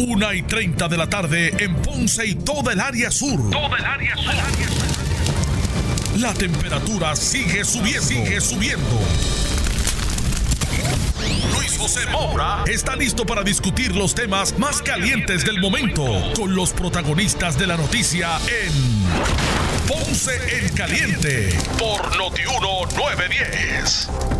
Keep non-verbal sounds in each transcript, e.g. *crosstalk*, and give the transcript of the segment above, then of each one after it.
Una y 30 de la tarde en Ponce y toda el área sur. Toda el área sur. La temperatura sigue subiendo. Sigue subiendo. Luis José Moura está listo para discutir los temas más calientes del momento con los protagonistas de la noticia en Ponce en Caliente por Notiuno 910.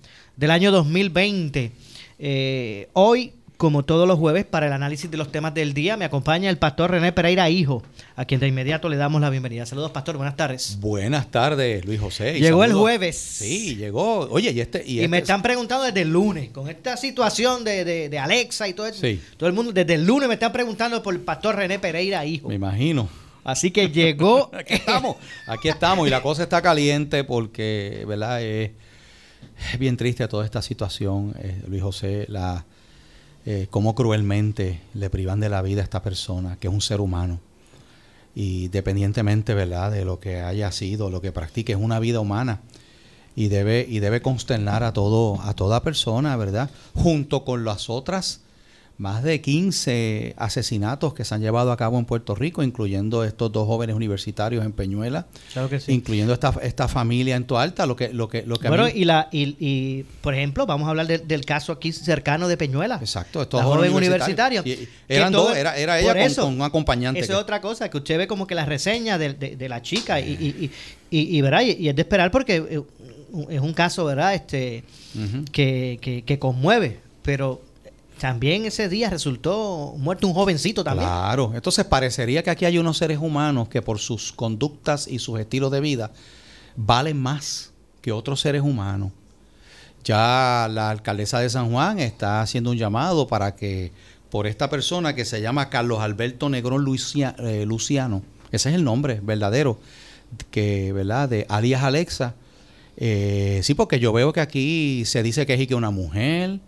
del año 2020. Eh, hoy, como todos los jueves, para el análisis de los temas del día, me acompaña el pastor René Pereira Hijo, a quien de inmediato le damos la bienvenida. Saludos, pastor, buenas tardes. Buenas tardes, Luis José. llegó el jueves. Sí, llegó. Oye, y este... Y, este me están preguntando desde el lunes, con esta situación de, Alexa y todo eso. Todo el mundo, desde el lunes me están preguntando por el pastor René Pereira Hijo. Me imagino. Así que llegó. *laughs* aquí estamos, aquí estamos. Y la cosa está caliente porque, ¿verdad? Es bien triste toda esta situación, eh, Luis José, la, eh, cómo cruelmente le privan de la vida a esta persona, que es un ser humano. Y dependientemente, ¿verdad?, de lo que haya sido, lo que practique, es una vida humana. Y debe, y debe consternar a todo, a toda persona, ¿verdad? Junto con las otras más de 15 asesinatos que se han llevado a cabo en Puerto Rico, incluyendo estos dos jóvenes universitarios en Peñuela, incluyendo esta, esta familia en Toalta, lo que lo que lo que bueno y la y, por ejemplo vamos a hablar del caso aquí cercano de Peñuela. Exacto, estos jóvenes universitarios. eran dos, era, era ella con, un acompañante. Esa es otra cosa que usted ve como que la reseña de, la chica y, y, y, ¿verdad? y, es de esperar porque eh, es un caso, ¿verdad? Este que, que, que conmueve, pero también ese día resultó muerto un jovencito también. Claro, entonces parecería que aquí hay unos seres humanos que por sus conductas y sus estilos de vida valen más que otros seres humanos. Ya la alcaldesa de San Juan está haciendo un llamado para que por esta persona que se llama Carlos Alberto Negrón eh, Luciano, ese es el nombre verdadero, que, ¿verdad? De alias Alexa. Eh, sí, porque yo veo que aquí se dice que es una mujer,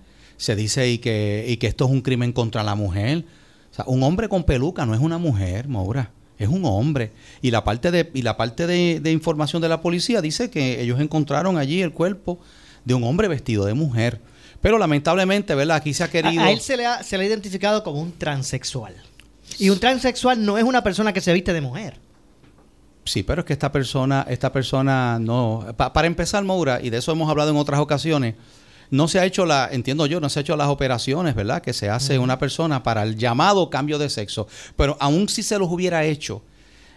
se dice y que, y que esto es un crimen contra la mujer. O sea, un hombre con peluca no es una mujer, Maura. Es un hombre. Y la parte de, y la parte de, información de la policía dice que ellos encontraron allí el cuerpo de un hombre vestido de mujer. Pero lamentablemente, ¿verdad? Aquí se ha querido. A, él se le, ha, se le ha identificado como un transexual. Y un transexual no es una persona que se viste de mujer. Sí, pero es que esta persona, esta persona no. para empezar, Maura, y de eso hemos hablado en otras ocasiones, no se ha hecho la, entiendo yo, no se ha hecho las operaciones, ¿verdad? Que se hace una persona para el llamado cambio de sexo. Pero aún si se los hubiera hecho,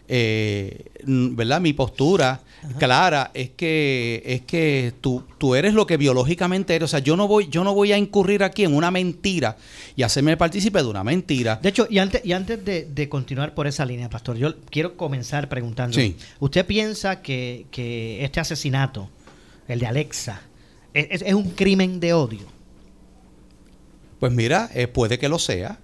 eh, ¿verdad? Mi postura clara es que es que tú, tú eres lo que biológicamente eres. O sea, yo no voy, yo no voy a incurrir aquí en una mentira y hacerme partícipe de una mentira. De hecho, y antes, y antes de, continuar por esa línea, Pastor, yo quiero comenzar preguntando. ¿Usted piensa que, que este asesinato, el de Alexa, es, un crimen de odio. Pues mira, eh, puede que lo sea,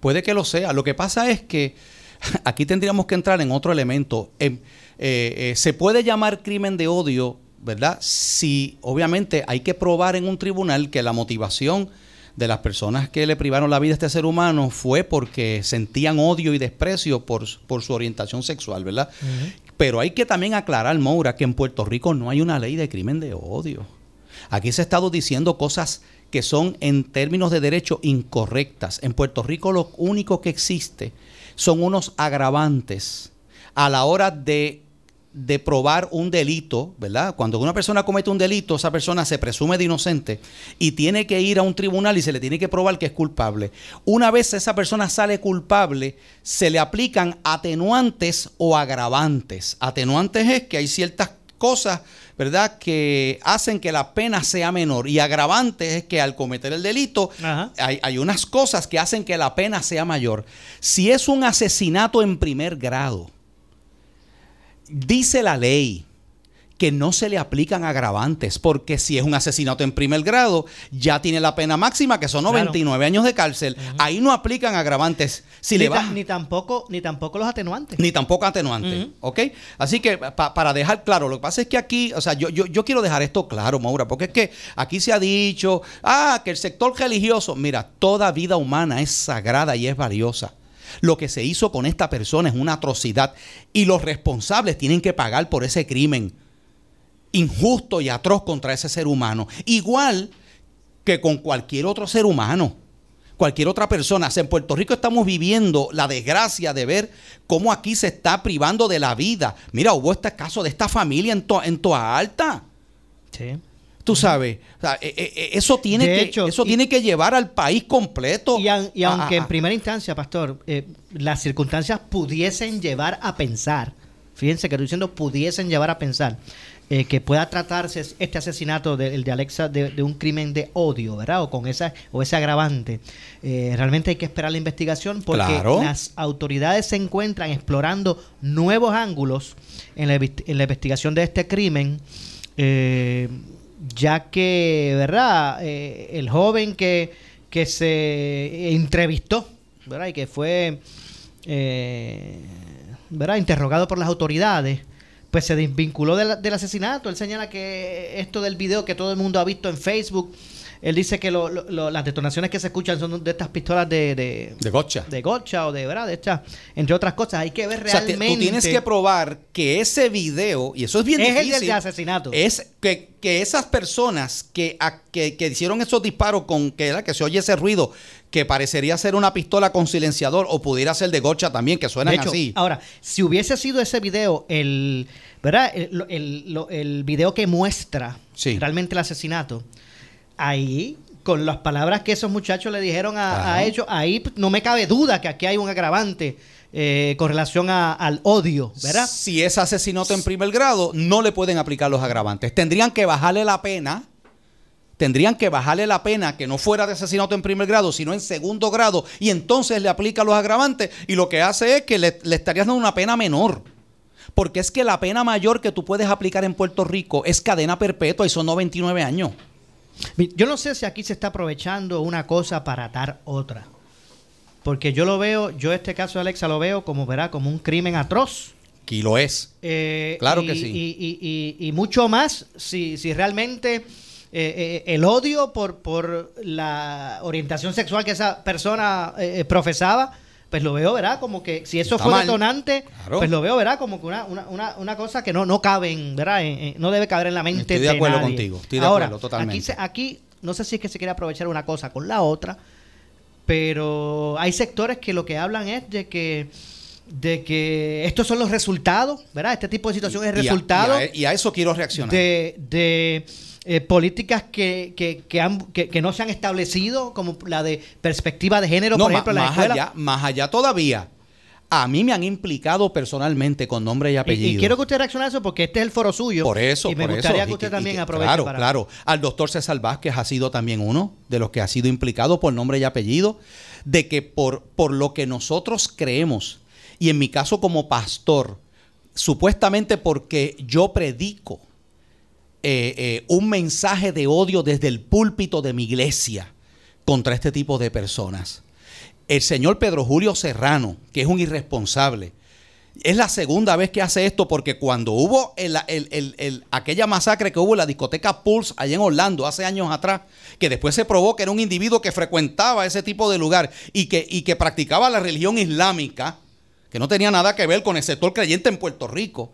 puede que lo sea. Lo que pasa es que *laughs* aquí tendríamos que entrar en otro elemento. Eh, eh, se puede llamar crimen de odio, ¿verdad? Si obviamente hay que probar en un tribunal que la motivación de las personas que le privaron la vida a este ser humano fue porque sentían odio y desprecio por, su orientación sexual, ¿verdad? Pero hay que también aclarar, Moura, que en Puerto Rico no hay una ley de crimen de odio. Aquí se ha estado diciendo cosas que son en términos de derecho incorrectas. En Puerto Rico lo único que existe son unos agravantes a la hora de, de, probar un delito, ¿verdad? Cuando una persona comete un delito, esa persona se presume de inocente y tiene que ir a un tribunal y se le tiene que probar que es culpable. Una vez esa persona sale culpable, se le aplican atenuantes o agravantes. Atenuantes es que hay ciertas cosas ¿verdad?, que hacen que la pena sea menor. Y agravante es que al cometer el delito hay, hay, unas cosas que hacen que la pena sea mayor. Si es un asesinato en primer grado, dice la ley que no se le aplican agravantes, porque si es un asesinato en primer grado, ya tiene la pena máxima, que son 99 años de cárcel. Ahí no aplican agravantes. Si ni, le ni, tampoco, ni tampoco los atenuantes. Ni tampoco atenuantes, ¿ok? Así que para dejar claro, lo que pasa es que aquí, o sea, yo, yo, yo quiero dejar esto claro, Maura, porque es que aquí se ha dicho, ah, que el sector religioso, mira, toda vida humana es sagrada y es valiosa. Lo que se hizo con esta persona es una atrocidad y los responsables tienen que pagar por ese crimen injusto y atroz contra ese ser humano. Igual que con cualquier otro ser humano, cualquier otra persona. En Puerto Rico estamos viviendo la desgracia de ver cómo aquí se está privando de la vida. Mira, hubo este caso de esta familia en, en Toa Alta. Sí. Tú sabes, eh, eh, eh, eso, tiene que, eso tiene que llevar al país completo. Y, aunque en primera instancia, pastor, las circunstancias pudiesen llevar a pensar, fíjense que estoy diciendo pudiesen llevar a pensar, eh, que pueda tratarse este asesinato de, de Alexa de, un crimen de odio, ¿verdad? O con esa o ese agravante. Eh, realmente hay que esperar la investigación porque las autoridades se encuentran explorando nuevos ángulos en la, investigación de este crimen, eh, ya que, ¿verdad? el joven que, que se entrevistó, ¿verdad? Y que fue, ¿verdad? Interrogado por las autoridades pues se desvinculó del, asesinato. Él señala que esto del video que todo el mundo ha visto en Facebook, él dice que las detonaciones que se escuchan son de estas pistolas de... De, de gocha. De gocha o de, ¿verdad? De estas, entre otras cosas. Hay que ver realmente... O tú tienes que probar que ese video, y eso es bien difícil... Es el del asesinato. Es que, que esas personas que, que, que, hicieron esos disparos con que, que se oye ese ruido, que parecería ser una pistola con silenciador o pudiera ser de gocha también, que suenan así. Ahora, si hubiese sido ese video el... ¿Verdad? El, el, el video que muestra realmente el asesinato ahí, con las palabras que esos muchachos le dijeron a, ellos, ahí no me cabe duda que aquí hay un agravante. Eh, con relación al odio, ¿verdad? Si es asesinato en primer grado, no le pueden aplicar los agravantes. Tendrían que bajarle la pena, tendrían que bajarle la pena que no fuera de asesinato en primer grado, sino en segundo grado, y entonces le aplica los agravantes, y lo que hace es que le, le estarías dando una pena menor. Porque es que la pena mayor que tú puedes aplicar en Puerto Rico es cadena perpetua y son 99 años. Yo no sé si aquí se está aprovechando una cosa para atar otra. Porque yo lo veo, yo este caso de Alexa lo veo como, verá, como un crimen atroz. Y lo es. Eh, claro que sí. Y, mucho más si, si realmente eh, eh, el odio por, por la orientación sexual que esa persona profesaba pues lo veo, ¿verdad? Como que si eso fue detonante, pues lo veo, ¿verdad? Como que una, una, una, cosa que no, no cabe, ¿verdad? no debe caber en la mente Estoy de acuerdo contigo, estoy de acuerdo totalmente. Aquí, aquí no sé si es que se quiere aprovechar una cosa con la otra, pero hay sectores que lo que hablan es de que de que estos son los resultados, ¿verdad? Este tipo de situación es el resultado. Y a, eso quiero reaccionar. De, de eh, políticas que, que, que, han, que, no se han establecido, como la de perspectiva de género, por ejemplo, en la más Allá, más allá todavía. A mí me han implicado personalmente con nombre y apellido. Y, quiero que usted reaccione a eso porque este es el foro suyo. Por eso, Y me gustaría que usted también aproveche Claro, claro. Al doctor César Vázquez ha sido también uno de los que ha sido implicado por nombre y apellido, de que por, por lo que nosotros creemos, y en mi caso como pastor, supuestamente porque yo predico eh, eh, un mensaje de odio desde el púlpito de mi iglesia contra este tipo de personas. El señor Pedro Julio Serrano, que es un irresponsable, es la segunda vez que hace esto porque cuando hubo aquella masacre que hubo en la discoteca Pulse allá en Orlando hace años atrás, que después se probó que era un individuo que frecuentaba ese tipo de lugar y que, y que practicaba la religión islámica, que no tenía nada que ver con el sector creyente en Puerto Rico,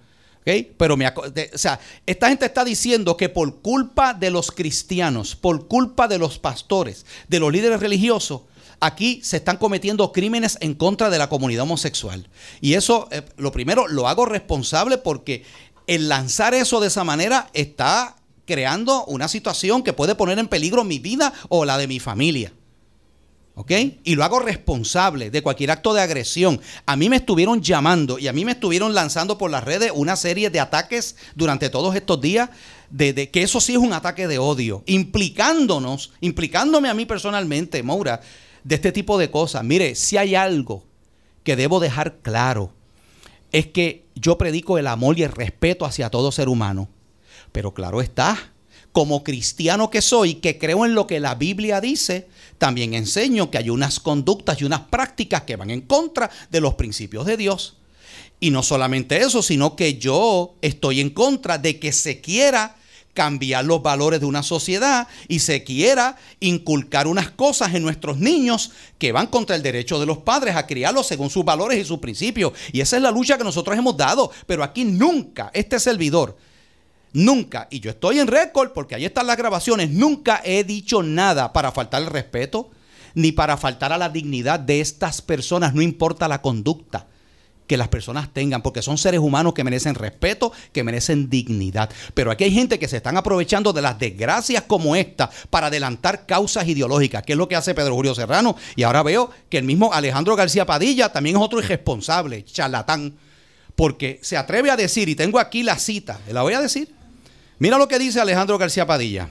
pero me, o sea, esta gente está diciendo que por culpa de los cristianos, por culpa de los pastores, de los líderes religiosos, aquí se están cometiendo crímenes en contra de la comunidad homosexual. Y eso, eh, lo primero, lo hago responsable porque el lanzar eso de esa manera está creando una situación que puede poner en peligro mi vida o la de mi familia. Y lo hago responsable de cualquier acto de agresión. A mí me estuvieron llamando y a mí me estuvieron lanzando por las redes una serie de ataques durante todos estos días, de, que eso sí es un ataque de odio, implicándonos, implicándome a mí personalmente, Maura, de este tipo de cosas. Mire, si hay algo que debo dejar claro, es que yo predico el amor y el respeto hacia todo ser humano. Pero claro está, como cristiano que soy, que creo en lo que la Biblia dice, también enseño que hay unas conductas y unas prácticas que van en contra de los principios de Dios. Y no solamente eso, sino que yo estoy en contra de que se quiera cambiar los valores de una sociedad y se quiera inculcar unas cosas en nuestros niños que van contra el derecho de los padres a criarlos según sus valores y sus principios. Y esa es la lucha que nosotros hemos dado. Pero aquí nunca este servidor, nunca, y yo estoy en récord porque ahí están las grabaciones, nunca he dicho nada para faltar el respeto ni para faltar a la dignidad de estas personas, no importa la conducta que las personas tengan, porque son seres humanos que merecen respeto, que merecen dignidad. Pero aquí hay gente que se están aprovechando de las desgracias como esta para adelantar causas ideológicas, que es lo que hace Pedro Julio Serrano. Y ahora veo que el mismo Alejandro García Padilla también es otro irresponsable, charlatán, porque se atreve a decir, y tengo aquí la cita, la voy a decir. Mira lo que dice Alejandro García Padilla.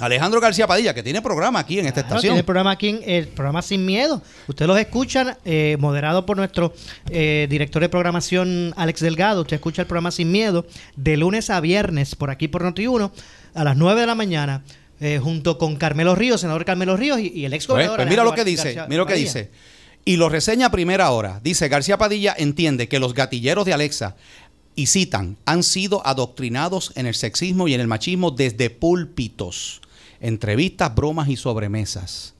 Alejandro García Padilla, que tiene programa aquí en esta estación. Tiene programa aquí, en el programa Sin Miedo. Ustedes los escuchan, eh, moderado por nuestro eh, director de programación, Alex Delgado. Usted escucha el programa Sin Miedo de lunes a viernes por aquí por Noti1 a las 9 de la mañana. Eh, junto con Carmelo Ríos, senador Carmelo Ríos y, el ex gobernador. Pues, pues mira lo que dice, mira lo que dice. Y lo reseña a primera hora. Dice, García Padilla entiende que los gatilleros de Alexa y citan, han sido adoctrinados en el sexismo y en el machismo desde púlpitos entrevistas, bromas y sobremesas.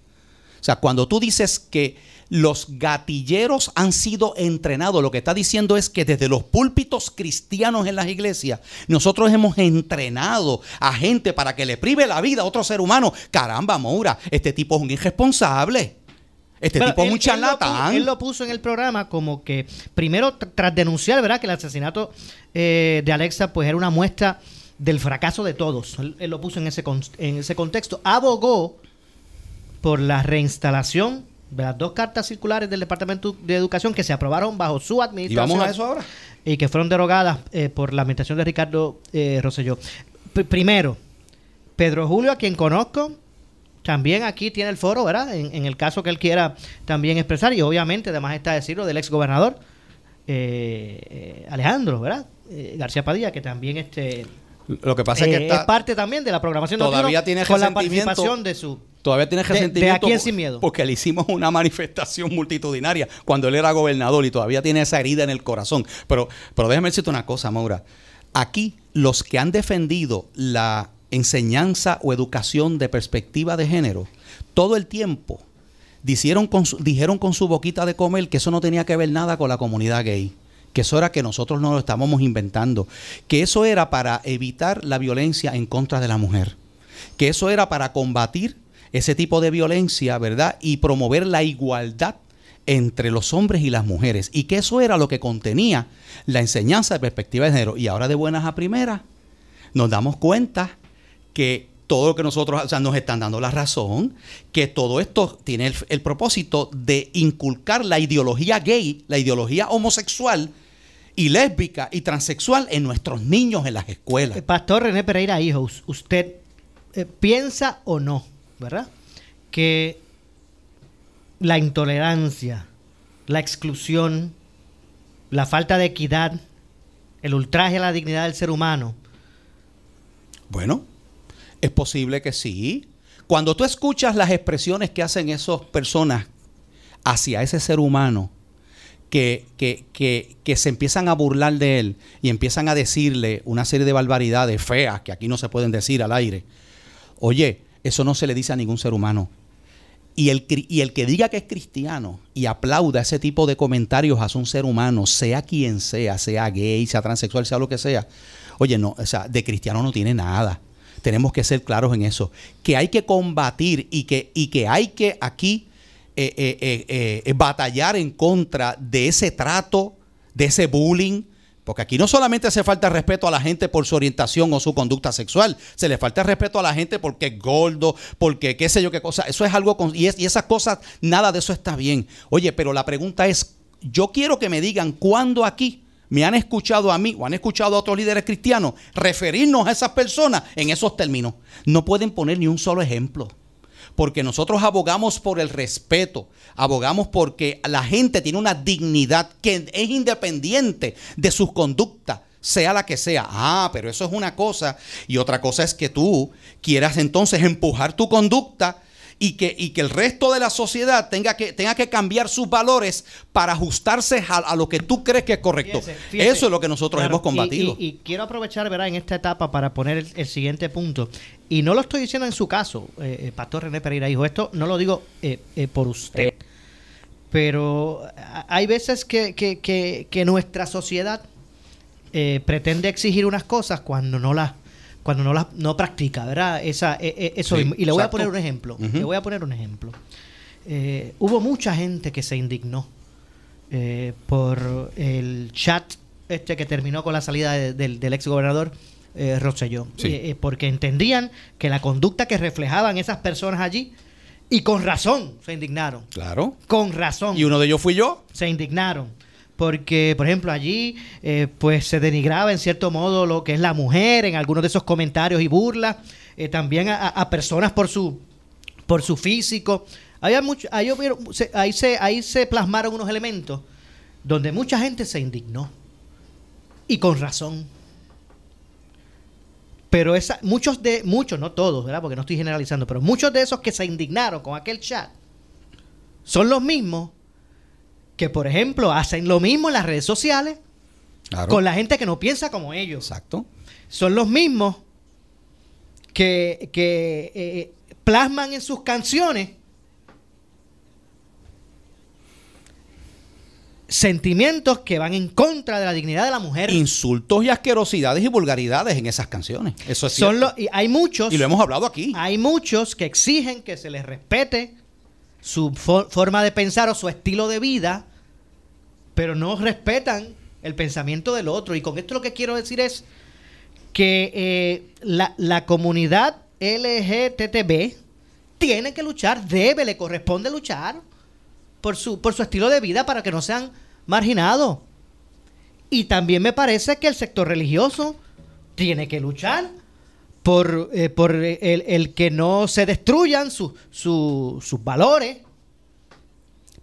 O sea, cuando tú dices que los gatilleros han sido entrenados, lo que está diciendo es que desde los púlpitos cristianos en las iglesias, nosotros hemos entrenado a gente para que le prive la vida a otro ser humano. Caramba, Moura, este tipo es un irresponsable. Este tipo es un charlatán. Él, lo puso en el programa como que, primero, tras denunciar, ¿verdad?, que el asesinato eh, de Alexa, pues era una muestra del fracaso de todos. Él, lo puso en ese, en ese contexto. Abogó por la reinstalación de las dos cartas circulares del Departamento de Educación que se aprobaron bajo su administración. ¿Y vamos a eso ahora? Y que fueron derogadas eh, por la administración de Ricardo eh, Rosselló. primero, Pedro Julio, a quien conozco, también aquí tiene el foro, ¿verdad? En, el caso que él quiera también expresar. Y obviamente, además está decirlo del ex gobernador eh, eh, Alejandro, ¿verdad? García Padilla, que también este lo que pasa es que eh, es parte también de la programación todavía tiene con la participación de su todavía tiene resentimiento de, Sin Miedo porque le hicimos una manifestación multitudinaria cuando él era gobernador y todavía tiene esa herida en el corazón. Pero pero déjame decirte una cosa, Maura. Aquí los que han defendido la enseñanza o educación de perspectiva de género todo el tiempo dijeron con dijeron con su boquita de comer que eso no tenía que ver nada con la comunidad gay que eso era que nosotros no lo estábamos inventando, que eso era para evitar la violencia en contra de la mujer, que eso era para combatir ese tipo de violencia, ¿verdad? Y promover la igualdad entre los hombres y las mujeres, y que eso era lo que contenía la enseñanza de perspectiva de género. Y ahora de buenas a primeras nos damos cuenta que todo lo que nosotros, o sea, nos están dando la razón, que todo esto tiene el, el propósito de inculcar la ideología gay, la ideología homosexual, y lésbica y transexual en nuestros niños en las escuelas. Pastor René Pereira, hijo, usted eh, piensa o no, ¿verdad? Que la intolerancia, la exclusión, la falta de equidad, el ultraje a la dignidad del ser humano. Bueno, es posible que sí. Cuando tú escuchas las expresiones que hacen esas personas hacia ese ser humano, que, que, que, se empiezan a burlar de él y empiezan a decirle una serie de barbaridades feas que aquí no se pueden decir al aire. Oye, eso no se le dice a ningún ser humano. Y el, y el que diga que es cristiano y aplauda ese tipo de comentarios a un ser humano, sea quien sea, sea gay, sea transexual, sea lo que sea, oye, no, o sea, de cristiano no tiene nada. Tenemos que ser claros en eso. Que hay que combatir y que, y que hay que aquí eh, eh, eh, batallar en contra de ese trato, de ese bullying. Porque aquí no solamente hace falta respeto a la gente por su orientación o su conducta sexual, se le falta respeto a la gente porque es gordo, porque qué sé yo qué cosa. Eso es algo, con, y, y esas cosas, nada de eso está bien. Oye, pero la pregunta es, yo quiero que me digan cuándo aquí me han escuchado a mí o han escuchado a otros líderes cristianos referirnos a esas personas en esos términos. No pueden poner ni un solo ejemplo porque nosotros abogamos por el respeto, abogamos porque la gente tiene una dignidad que es independiente de sus conductas. sea la que sea. Ah, pero eso es una cosa. Y otra cosa es que tú quieras entonces empujar tu conducta y que, y que el resto de la sociedad tenga que, tenga que cambiar sus valores para ajustarse a, lo que tú crees que es correcto. Eso es lo que nosotros hemos combatido. Y, quiero aprovechar, ¿verdad?, en esta etapa para poner el, siguiente punto. Y no lo estoy diciendo en su caso, eh, eh Pastor René Pereira, hijo, esto no lo digo eh, eh, por usted. Pero hay veces que, que, que, nuestra sociedad pretende exigir unas cosas cuando no las cuando no la no practica, ¿verdad? Esa, e, e, eso y le voy a poner un ejemplo. Le voy a poner un ejemplo. Eh, hubo mucha gente que se indignó eh, por el chat este que terminó con la salida del, ex gobernador eh, Rosselló, eh, porque entendían que la conducta que reflejaban esas personas allí y con razón se indignaron. Claro. Con razón. Y uno de ellos fui yo. Se indignaron porque, por ejemplo, allí eh, pues se denigraba en cierto modo lo que es la mujer en algunos de esos comentarios y burlas, eh, también a, personas por su, por su físico. Había mucho, ahí, se, ahí se plasmaron unos elementos donde mucha gente se indignó y con razón. Pero esa, muchos de, muchos, no todos, ¿verdad? Porque no estoy generalizando, pero muchos de esos que se indignaron con aquel chat son los mismos que, por ejemplo, hacen lo mismo en las redes sociales con la gente que no piensa como ellos. Exacto. Son los mismos que, eh, plasman en sus canciones sentimientos que van en contra de la dignidad de la mujer. Insultos y asquerosidades y vulgaridades en esas canciones. Eso es Son y hay muchos. Y lo hemos hablado aquí. Hay muchos que exigen que se les respete su forma de pensar o su estilo de vida, pero no respetan el pensamiento del otro. Y con esto lo que quiero decir es que eh, la, la, comunidad LGTB tiene que luchar, debe, le corresponde luchar por su, por su estilo de vida para que no sean marginados. Y también me parece que el sector religioso tiene que luchar por, eh, por el, que no se destruyan sus valores.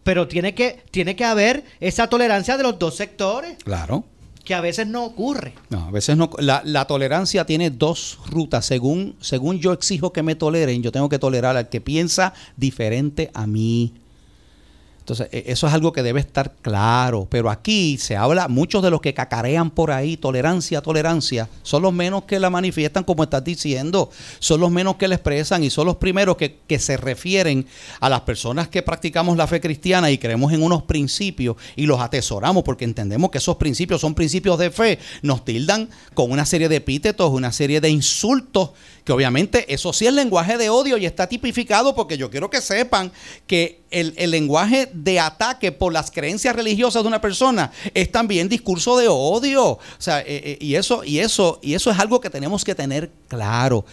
Pero tiene que, tiene que haber esa tolerancia de los dos sectores. Claro. Que a veces no ocurre. No, a veces no. La, la tolerancia tiene dos rutas. Según, según yo exijo que me toleren, yo tengo que tolerar al que piensa diferente a mí. Entonces, e, eso es algo que debe estar claro. Pero aquí se habla, muchos de los que cacarean por ahí, tolerancia, tolerancia, son los menos que la manifiestan, como estás diciendo. Son los menos que la expresan y son los primeros que, que se refieren a las personas que practicamos la fe cristiana y creemos en unos principios y los atesoramos porque entendemos que esos principios son principios de fe. Nos tildan con una serie de epítetos, una serie de insultos que obviamente eso sí es lenguaje de odio y está tipificado porque yo quiero que sepan que el, lenguaje de ataque por las creencias religiosas de una persona es también discurso de odio. O sea, eh, eh, y, eso, y, eso, y eso es algo que tenemos que tener claro.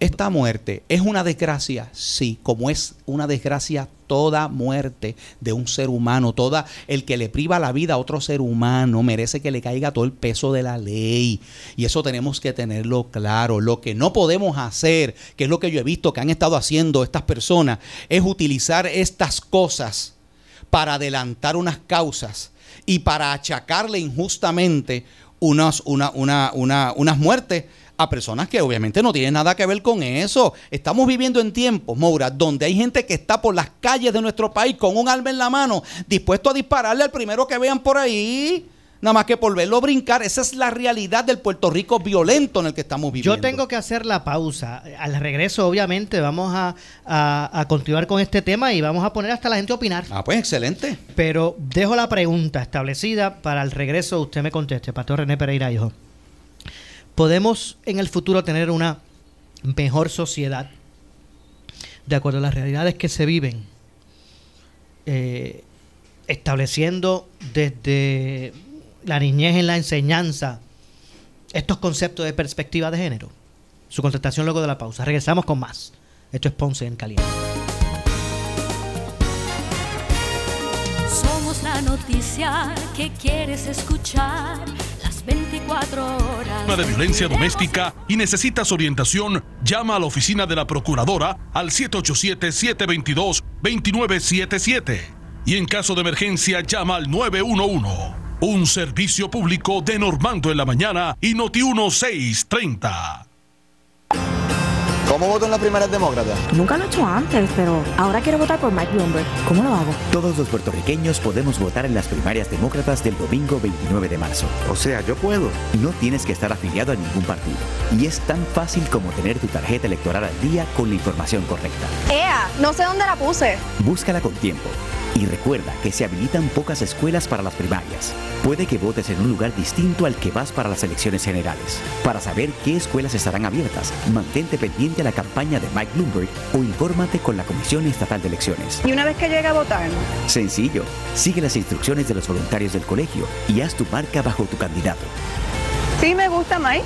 Esta muerte es una desgracia, sí, como es una desgracia toda muerte de un ser humano, toda el que le priva la vida a otro ser humano merece que le caiga todo el peso de la ley. Y eso tenemos que tenerlo claro. Lo que no podemos hacer, que es lo que yo he visto que han estado haciendo estas personas, es utilizar estas cosas para adelantar unas causas y para achacarle injustamente unas, una, una, unas muertes a personas que obviamente no tienen nada que ver con eso. Estamos viviendo en tiempos, Moura, donde hay gente que está por las calles de nuestro país con un arma en la mano, dispuesto a dispararle al primero que vean por ahí. Nada más que por verlo brincar, esa es la realidad del Puerto Rico violento en el que estamos viviendo. Yo tengo que hacer la pausa. Al regreso, obviamente, vamos a, a, continuar con este tema y vamos a poner hasta la gente a opinar. Ah, pues excelente. Pero dejo la pregunta establecida para el regreso, usted me conteste, Pastor René Pereira, hijo podemos en el futuro tener una mejor sociedad de acuerdo a las realidades que se viven, eh, estableciendo desde la niñez en la enseñanza estos conceptos de perspectiva de género. Su contestación luego de la pausa. Regresamos con más. Esto es Ponce en Caliente. Somos la noticia que quieres escuchar 24 horas. de violencia doméstica y necesitas orientación, llama a la oficina de la Procuradora al 787-722-2977. Y en caso de emergencia, llama al 911. Un servicio público de Normando en la mañana y Noti 1630. ¿Cómo voto en las primarias demócratas? Nunca lo he hecho antes, pero ahora quiero votar por Mike Bloomberg. ¿Cómo lo hago? Todos los puertorriqueños podemos votar en las primarias demócratas del domingo 29 de marzo. O sea, yo puedo. No tienes que estar afiliado a ningún partido. Y es tan fácil como tener tu tarjeta electoral al día con la información correcta. ¡Ea! No sé dónde la puse. Búscala con tiempo. Y recuerda que se habilitan pocas escuelas para las primarias. Puede que votes en un lugar distinto al que vas para las elecciones generales. Para saber qué escuelas estarán abiertas, mantente pendiente a la campaña de Mike Bloomberg o infórmate con la Comisión Estatal de Elecciones. Y una vez que llegue a votar. Sencillo. Sigue las instrucciones de los voluntarios del colegio y haz tu marca bajo tu candidato. Sí, me gusta Mike.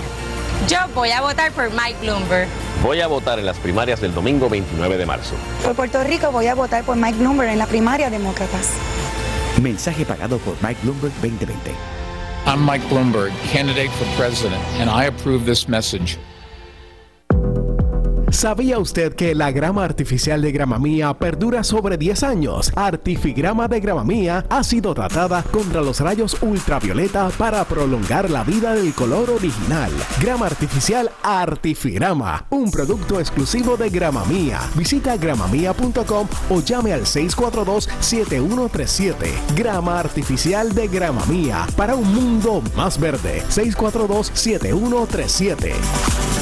Yo voy a votar por Mike Bloomberg. Voy a votar en las primarias del domingo 29 de marzo. Por Puerto Rico voy a votar por Mike Bloomberg en la primaria demócratas. Mensaje pagado por Mike Bloomberg 2020. I'm Mike Bloomberg, candidate for president, and I approve this message. ¿Sabía usted que la grama artificial de grama mía perdura sobre 10 años? Artifigrama de grama mía ha sido tratada contra los rayos ultravioleta para prolongar la vida del color original. Grama artificial Artifigrama, un producto exclusivo de grama mía. Visita gramamía.com o llame al 642-7137. Grama artificial de grama mía para un mundo más verde. 642-7137.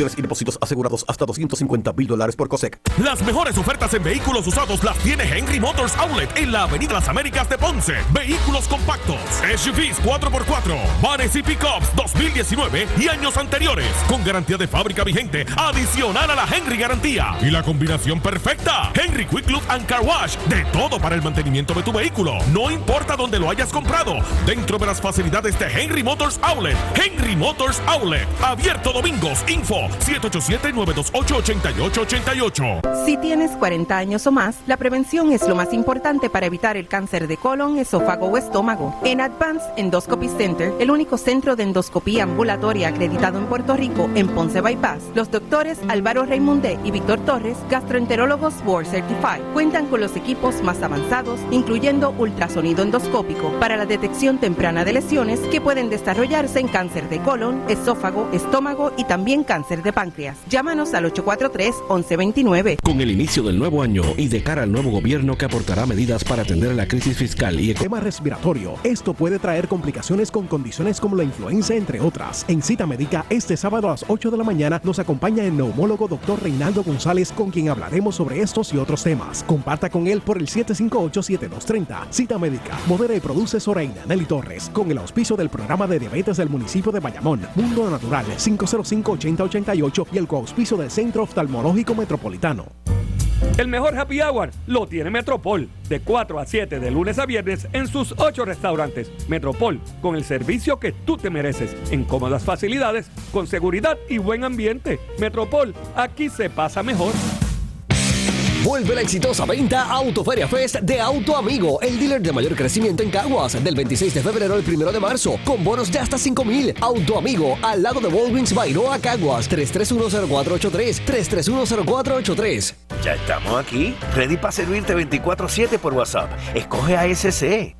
Y depósitos asegurados hasta 250 mil dólares por COSEC. Las mejores ofertas en vehículos usados las tiene Henry Motors Outlet en la Avenida Las Américas de Ponce. Vehículos compactos, SUVs 4x4, vanes y pickups 2019 y años anteriores, con garantía de fábrica vigente, adicional a la Henry Garantía. Y la combinación perfecta, Henry Quick Look and Car Wash, de todo para el mantenimiento de tu vehículo. No importa dónde lo hayas comprado, dentro de las facilidades de Henry Motors Outlet. Henry Motors Outlet, abierto domingos, info 787-928-8888. Si tienes 40 años o más, la prevención es lo más importante para evitar el cáncer de colon, esófago o estómago. En Advanced Endoscopy Center, el único centro de endoscopía ambulatoria acreditado en Puerto Rico, en Ponce Bypass, los doctores Álvaro Raimundé y Víctor Torres, gastroenterólogos Board Certified, cuentan con los equipos más avanzados, incluyendo ultrasonido endoscópico, para la detección temprana de lesiones que pueden desarrollarse en cáncer de colon, esófago, estómago y también cáncer de páncreas. Llámanos al 843-1129. Con el inicio del nuevo año y de cara al nuevo gobierno que aportará medidas para atender la crisis fiscal y el tema respiratorio, esto puede traer complicaciones con condiciones como la influenza, entre otras. En cita médica, este sábado a las 8 de la mañana nos acompaña el neumólogo doctor Reinaldo González, con quien hablaremos sobre estos y otros temas. Comparta con él por el 758-7230. Cita médica, modera y produce Soreina Nelly Torres, con el auspicio del programa de diabetes del municipio de Bayamón. Mundo Natural, 505 8088 y el coauspicio del Centro Oftalmológico Metropolitano. El mejor happy hour lo tiene Metropol, de 4 a 7 de lunes a viernes en sus 8 restaurantes. Metropol, con el servicio que tú te mereces, en cómodas facilidades, con seguridad y buen ambiente. Metropol, aquí se pasa mejor. Vuelve la exitosa venta Autoferia Fest de Auto Amigo, el dealer de mayor crecimiento en Caguas, del 26 de febrero al 1 de marzo, con bonos de hasta 5 mil. Auto Amigo, al lado de Walgreens Bairoa Caguas, 3310483, 3310483. Ya estamos aquí, ready para servirte 24-7 por WhatsApp. Escoge ASC.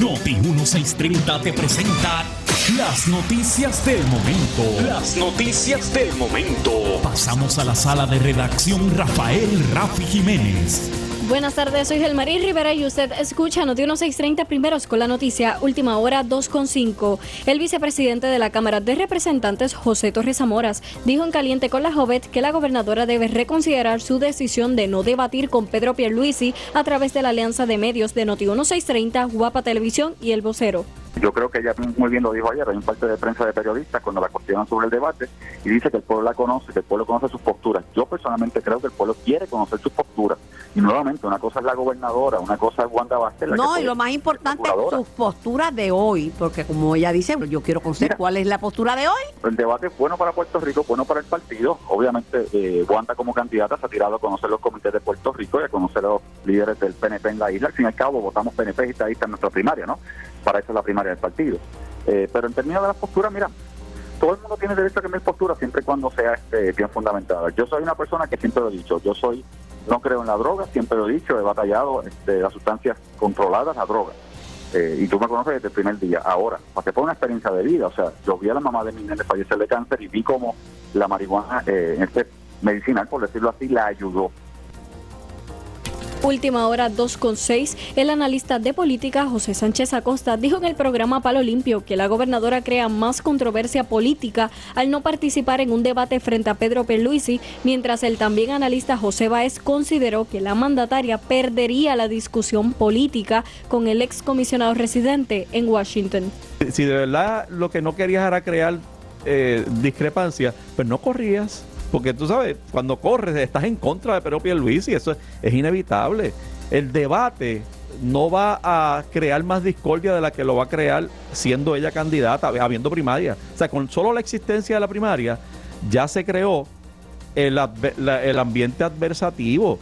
Noti 1630 te presenta las noticias del momento. Las noticias del momento. Pasamos a la sala de redacción Rafael Rafi Jiménez. Buenas tardes, soy Gelmarí Rivera y usted escucha Noti 1630 primeros con la noticia Última Hora 2.5. El vicepresidente de la Cámara de Representantes, José Torres Zamoras, dijo en Caliente con la Jovet que la gobernadora debe reconsiderar su decisión de no debatir con Pedro Pierluisi a través de la alianza de medios de Noti 1630, Guapa Televisión y El Vocero. Yo creo que ella muy bien lo dijo ayer, hay un parte de prensa de periodistas cuando la cuestionan sobre el debate y dice que el pueblo la conoce, que el pueblo conoce sus posturas. Yo personalmente creo que el pueblo quiere conocer sus posturas. Y nuevamente, una cosa es la gobernadora, una cosa es Wanda Vázquez. No, y lo más importante es sus posturas de hoy, porque como ella dice, yo quiero conocer cuál es la postura de hoy. El debate es bueno para Puerto Rico, bueno para el partido. Obviamente, eh, Wanda como candidata se ha tirado a conocer los comités de Puerto Rico y a conocer a los líderes del PNP en la isla. Al fin y al cabo, votamos PNP y estadistas en nuestra primaria, ¿no? Para eso es la primaria del partido. Eh, pero en términos de las posturas, mira, todo el mundo tiene derecho a que mis posturas siempre y cuando sea este, bien fundamentada. Yo soy una persona que siempre lo he dicho, yo soy, no creo en la droga, siempre lo he dicho, he batallado este, las sustancias controladas, la droga. Eh, y tú me conoces desde el primer día. Ahora, para que fue una experiencia de vida, o sea, yo vi a la mamá de mi nene fallecer de cáncer y vi cómo la marihuana, eh, en este medicinal, por decirlo así, la ayudó. Última hora 2.6, el analista de política José Sánchez Acosta dijo en el programa Palo Limpio que la gobernadora crea más controversia política al no participar en un debate frente a Pedro Pierluisi, mientras el también analista José Báez consideró que la mandataria perdería la discusión política con el ex comisionado residente en Washington. Si de verdad lo que no querías era crear eh, discrepancia, pues no corrías. Porque tú sabes, cuando corres estás en contra de Pedro Pierluisi, eso es, inevitable. El debate no va a crear más discordia de la que lo va a crear siendo ella candidata, habiendo primaria. O sea, con solo la existencia de la primaria ya se creó el ambiente adversativo.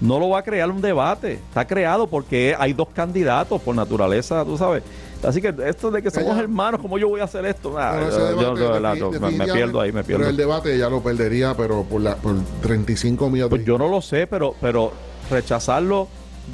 No lo va a crear un debate, está creado porque hay dos candidatos por naturaleza, tú sabes. Así que esto de que somos Ella- hermanos, ¿cómo yo voy a hacer esto? Ah, ese yo- yo, me- pierdo ahí, me pierdo. Pero el debate ya lo perdería, pero por, la, por 35 millones. Pues yo no lo sé, pero, pero rechazarlo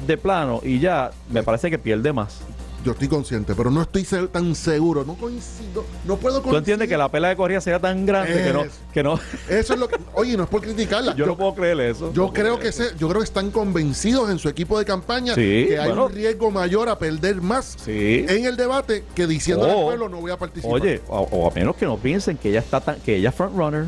de plano y ya me parece que pierde más. Yo estoy consciente, pero no estoy tan seguro. No coincido. No puedo ¿Tú coincidir. entiendes que la pela de corrida sea tan grande que no, que no? Eso es lo que. Oye, no es por criticarla. Yo no puedo creer eso. Yo creo que se- yo creo que están convencidos en su equipo de campaña Sí, que hay bueno. un riesgo mayor a perder más Sí. en el debate que diciendo al O- pueblo no voy a participar. Oye, o, o a menos que no piensen que ella está tan, que ella es frontrunner.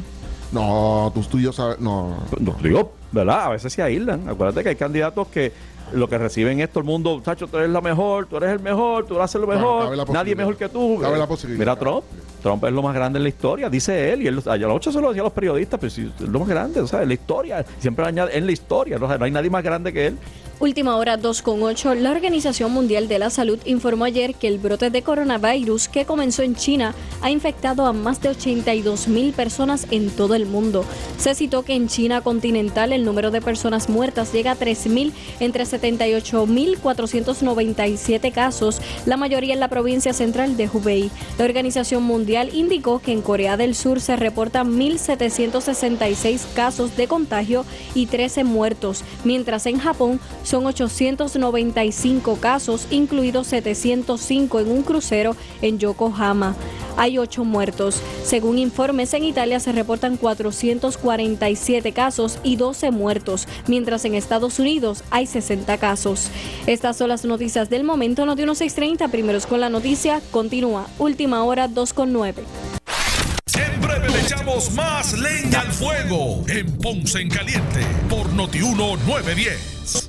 No, tú, tú y yo sabes. No. No, digo, ¿verdad? A veces se aíslan. Acuérdate que hay candidatos que lo que reciben es todo el mundo, Chacho, tú eres la mejor, tú eres el mejor, tú haces lo mejor, la nadie mejor que tú. Cabe la posibilidad. Mira Trump. Trump es lo más grande en la historia, dice él, y él, a las 8 se lo decía a los periodistas, pero si es lo más grande, o sea, en la historia, siempre añade en la historia, no, O sea, no hay nadie más grande que él. Última hora 2.8. La Organización Mundial de la Salud informó ayer que el brote de coronavirus que comenzó en China ha infectado a más de 82 mil personas en todo el mundo. Se citó que en China continental el número de personas muertas llega a 3.000 entre 78.497 casos, la mayoría en la provincia central de Hubei. La Organización Mundial indicó que en Corea del Sur se reportan 1.766 casos de contagio y 13 muertos, mientras en Japón son 895 casos, incluidos 705 en un crucero en Yokohama. Hay 8 muertos. Según informes, en Italia se reportan 447 casos y 12 muertos, mientras en Estados Unidos hay 60 casos. Estas son las noticias del momento. Noti 1630, primeros con la noticia, continúa. Última hora 2 con 9. En breve le echamos más leña al fuego en Ponce en Caliente por Notiuno 910.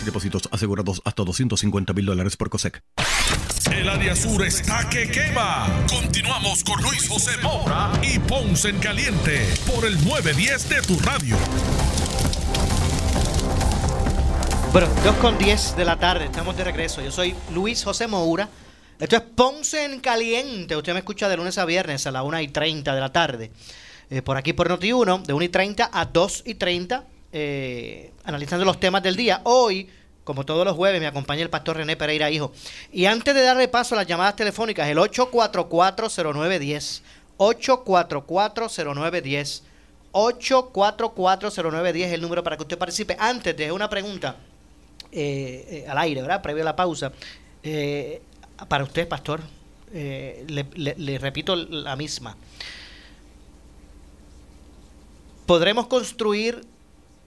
Y depósitos asegurados hasta 250 mil dólares por COSEC. El área sur está que quema. Continuamos con Luis José Moura y Ponce en Caliente por el 910 de tu radio. Bueno, 2 con 10 de la tarde, estamos de regreso. Yo soy Luis José Moura. Esto es Ponce en Caliente. Usted me escucha de lunes a viernes a las 1 y 30 de la tarde. Eh, por aquí por Noti1, de 1 y 30 a 2 y 30 eh, analizando los temas del día. Hoy, como todos los jueves, me acompaña el pastor René Pereira, hijo. Y antes de darle paso a las llamadas telefónicas, el 8440910, 8440910, 8440910 es el número para que usted participe. Antes de una pregunta eh, eh, al aire, ¿verdad? Previo a la pausa. Para usted, pastor, le repito la misma. ¿Podremos construir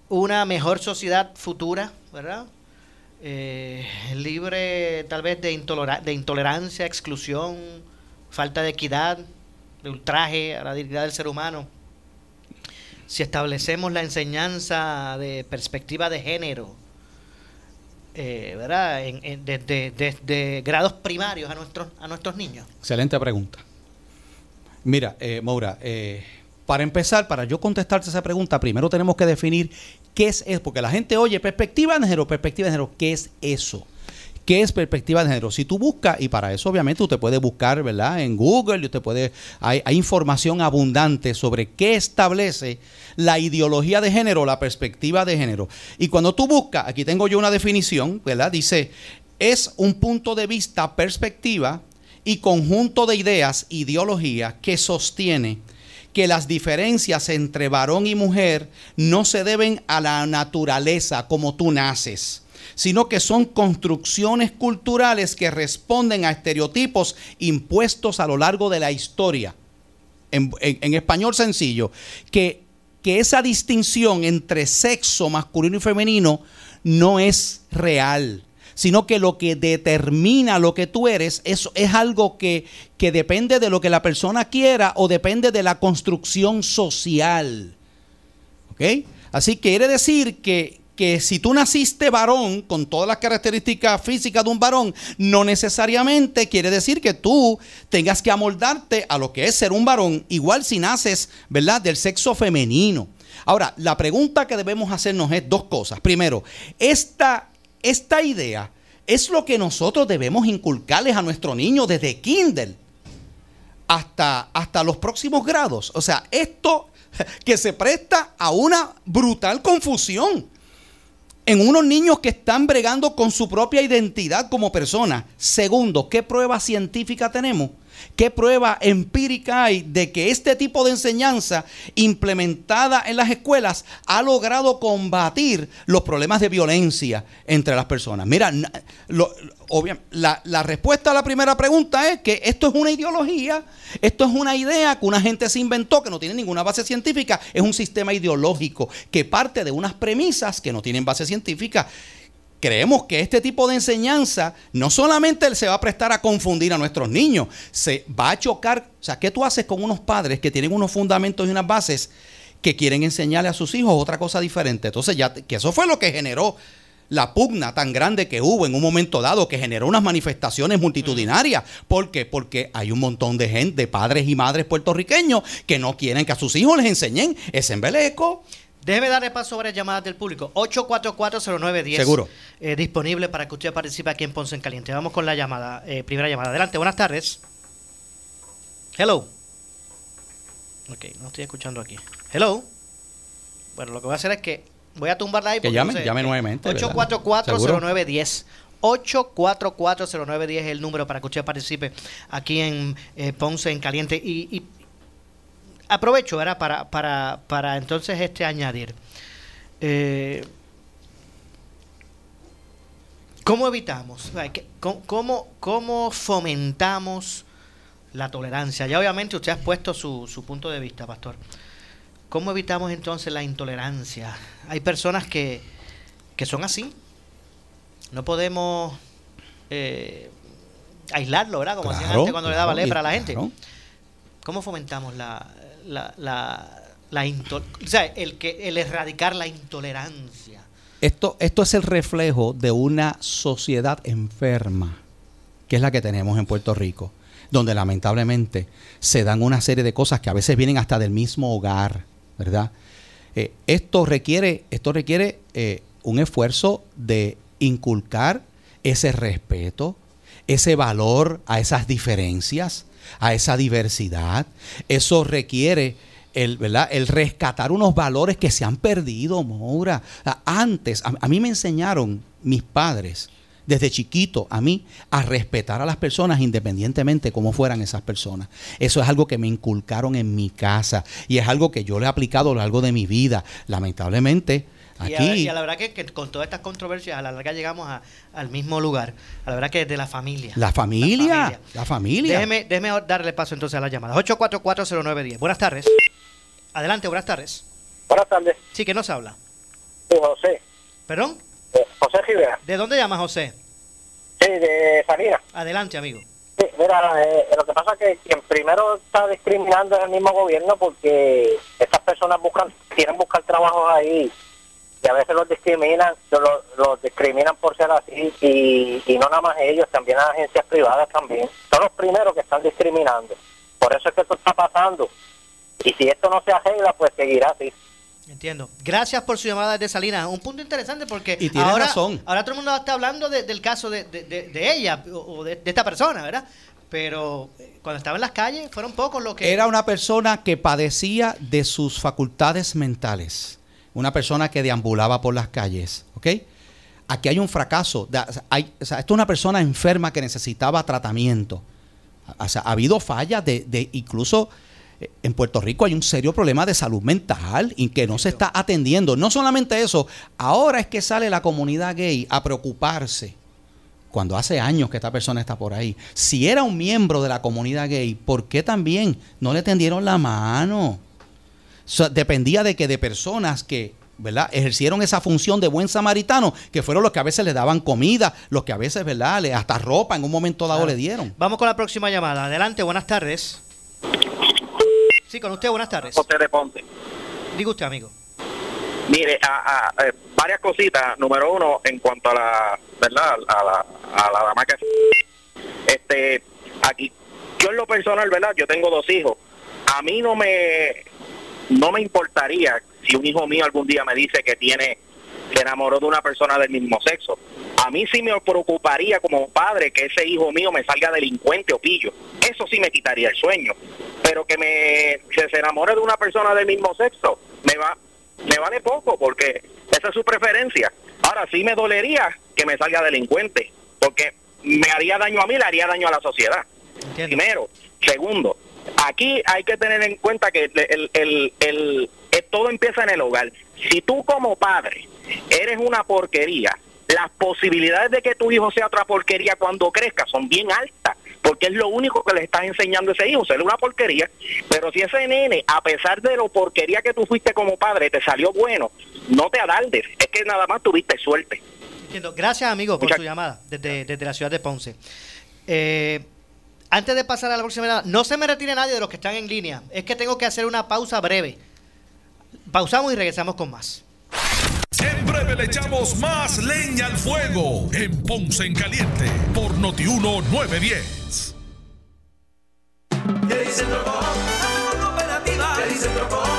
una mejor sociedad futura, verdad? Eh, libre tal vez de, de intolerancia, exclusión, falta de equidad, de ultraje a la dignidad del ser humano. Si establecemos la enseñanza de perspectiva de género, eh, ¿verdad? Desde grados primarios a nuestros, a nuestros niños. Excelente pregunta. Mira, eh, Maura, eh, para empezar, para yo contestarte esa pregunta, primero tenemos que definir qué es eso, porque la gente oye perspectiva de género, perspectiva de género, ¿qué es eso? ¿Qué es perspectiva de género? Si tú buscas, y para eso obviamente usted puede buscar, ¿verdad? En Google, hay, hay información abundante sobre qué establece la ideología de género, la perspectiva de género. Y cuando tú buscas, aquí tengo yo una definición, ¿verdad? Dice, es un punto de vista, perspectiva y conjunto de ideas, ideología que sostiene que las diferencias entre varón y mujer no se deben a la naturaleza como tú naces, sino que son construcciones culturales que responden a estereotipos impuestos a lo largo de la historia. En, español sencillo, que, que esa distinción entre sexo masculino y femenino no es real sino que lo que determina lo que tú eres es, es algo que, que depende de lo que la persona quiera o depende de la construcción social. ¿Ok? Así que quiere decir que, que si tú naciste varón con todas las características físicas de un varón, no necesariamente quiere decir que tú tengas que amoldarte a lo que es ser un varón, igual si naces, ¿verdad?, del sexo femenino. Ahora, la pregunta que debemos hacernos es dos cosas. Primero, esta, esta idea es lo que nosotros debemos inculcarles a nuestros niños desde kinder hasta, hasta los próximos grados. O sea, esto que se presta a una brutal confusión en unos niños que están bregando con su propia identidad como persona. Segundo, ¿qué prueba científica tenemos? ¿Qué prueba empírica hay de que este tipo de enseñanza implementada en las escuelas ha logrado combatir los problemas de violencia entre las personas? Mira, la respuesta a la primera pregunta es que esto es una ideología, esto es una idea que una gente se inventó que no tiene ninguna base científica, es un sistema ideológico que parte de unas premisas que no tienen base científica. Creemos que este tipo de enseñanza no solamente se va a prestar a confundir a nuestros niños, se va a chocar. O sea, ¿qué tú haces con unos padres que tienen unos fundamentos y unas bases que quieren enseñarle a sus hijos otra cosa diferente? Entonces, ya que eso fue lo que generó la pugna tan grande que hubo en un momento dado que generó unas manifestaciones multitudinarias. ¿Por qué? Porque hay un montón de gente, de padres y madres puertorriqueños que no quieren que a sus hijos les enseñen ese embeleco. Déjeme darle paso sobre llamadas del público. 8440910. Seguro. Eh, disponible para que usted participe aquí en Ponce en Caliente. Vamos con la llamada, eh, primera llamada. Adelante, buenas tardes. Hello. Ok, no estoy escuchando aquí. Hello. Bueno, lo que voy a hacer es que voy a tumbarla ahí. Que llame, no sé. llame nuevamente. ¿verdad? 8440910. 8440910 es el número para que usted participe aquí en eh, Ponce en Caliente. Y, y aprovecho ¿verdad? Para, para, para entonces este añadir. Eh, ¿Cómo evitamos? ¿Cómo, cómo, fomentamos la tolerancia? Ya obviamente usted ha puesto su, su punto de vista, pastor. ¿Cómo evitamos entonces la intolerancia? Hay personas que, que son así. No podemos eh, aislarlo, ¿verdad? Como hacían Claro, antes cuando le daba lepra a la gente. claro. ¿Cómo fomentamos la, la, la, el, que, el erradicar la intolerancia? Esto, esto es el reflejo de una sociedad enferma, que es la que tenemos en Puerto Rico, donde lamentablemente se dan una serie de cosas que a veces vienen hasta del mismo hogar, ¿verdad? Eh, esto requiere, esto requiere eh, un esfuerzo de inculcar ese respeto, ese valor a esas diferencias, a esa diversidad. Eso requiere el, ¿verdad? el rescatar unos valores que se han perdido, Moura. Antes, a, mí me enseñaron mis padres, desde chiquito, a mí, a respetar a las personas independientemente cómo fueran esas personas. Eso es algo que me inculcaron en mi casa y es algo que yo le he aplicado a lo largo de mi vida. Lamentablemente, Y a, aquí... y a la verdad que, que con todas estas controversias, a la larga llegamos a- al mismo lugar. A la verdad que es de la familia. La familia, la familia. Déjeme, déjeme darle paso entonces a las llamadas. 8440910. Buenas tardes. Adelante, buenas tardes. Buenas tardes. Sí, que nos habla. Sí, José. ¿Perdón? Eh, José Rivera. ¿De dónde llama José? Sí, de Salinas. Adelante, amigo. Sí, mira, eh, lo que pasa es que quien primero está discriminando es el mismo gobierno porque estas personas buscan, quieren buscar trabajos ahí y a veces los discriminan, los, los discriminan por ser así y, y no nada más ellos, también las agencias privadas también. Son los primeros que están discriminando. Por eso es que esto está pasando. Y si esto no se arregla, pues seguirá así. Entiendo. Gracias por su llamada desde Salinas. Un punto interesante porque Y tiene ahora, razón. ahora todo el mundo está hablando de- del caso de, de- de- de ella o o de, de esta persona, ¿verdad? Pero eh, cuando estaba en las calles fueron pocos los que... Era una persona que padecía de sus facultades mentales. Una persona que deambulaba por las calles. ¿Ok? Aquí hay un fracaso. Hay- o sea, esto es una persona enferma que necesitaba tratamiento. O sea, ha habido fallas de, de incluso eh, en Puerto Rico hay un serio problema de salud mental y que no se está atendiendo. No solamente eso, ahora es que sale la comunidad gay a preocuparse cuando hace años que esta persona está por ahí. Si era un miembro de la comunidad gay, ¿por qué también no le tendieron la mano? Dependía de que de personas que ¿verdad? ejercieron esa función de buen samaritano, que fueron los que a veces le daban comida, los que a veces, ¿verdad? Le, hasta ropa en un momento dado Claro. le dieron. Vamos con la próxima llamada. Adelante, buenas tardes. Sí, con usted, buenas tardes. José de Ponte. Diga usted, amigo. Mire, a, a- eh, varias cositas. Número uno, en cuanto a la, ¿verdad? A la, a la dama que... Este, aquí, yo en lo personal, ¿verdad? Yo tengo dos hijos. A mí no me, no me importaría si un hijo mío algún día me dice que tiene, se enamoró de una persona del mismo sexo. A mí sí me preocuparía como padre que ese hijo mío me salga delincuente o pillo. Eso sí me quitaría el sueño. Pero que me que se enamore de una persona del mismo sexo, me va me vale poco porque esa es su preferencia. Ahora sí me dolería que me salga delincuente, porque me haría daño a mí, le haría daño a la sociedad. Primero. Segundo, aquí hay que tener en cuenta que el, el, el- todo empieza en el hogar. Si tú como padre eres una porquería, las posibilidades de que tu hijo sea otra porquería cuando crezca son bien altas, porque es lo único que le estás enseñando a ese hijo, ser una porquería. Pero si ese nene, a pesar de lo porquería que tú fuiste como padre, te salió bueno, no te adardes, es que nada más tuviste suerte. Gracias, amigo, por Muchas- su llamada desde, desde la ciudad de Ponce. Eh, antes de pasar a la próxima llamada, no se me retire nadie de los que están en línea. Es que tengo que hacer una pausa breve. Pausamos y regresamos con más. breve le echamos más leña al fuego en Ponce en Caliente por Notiuno 910.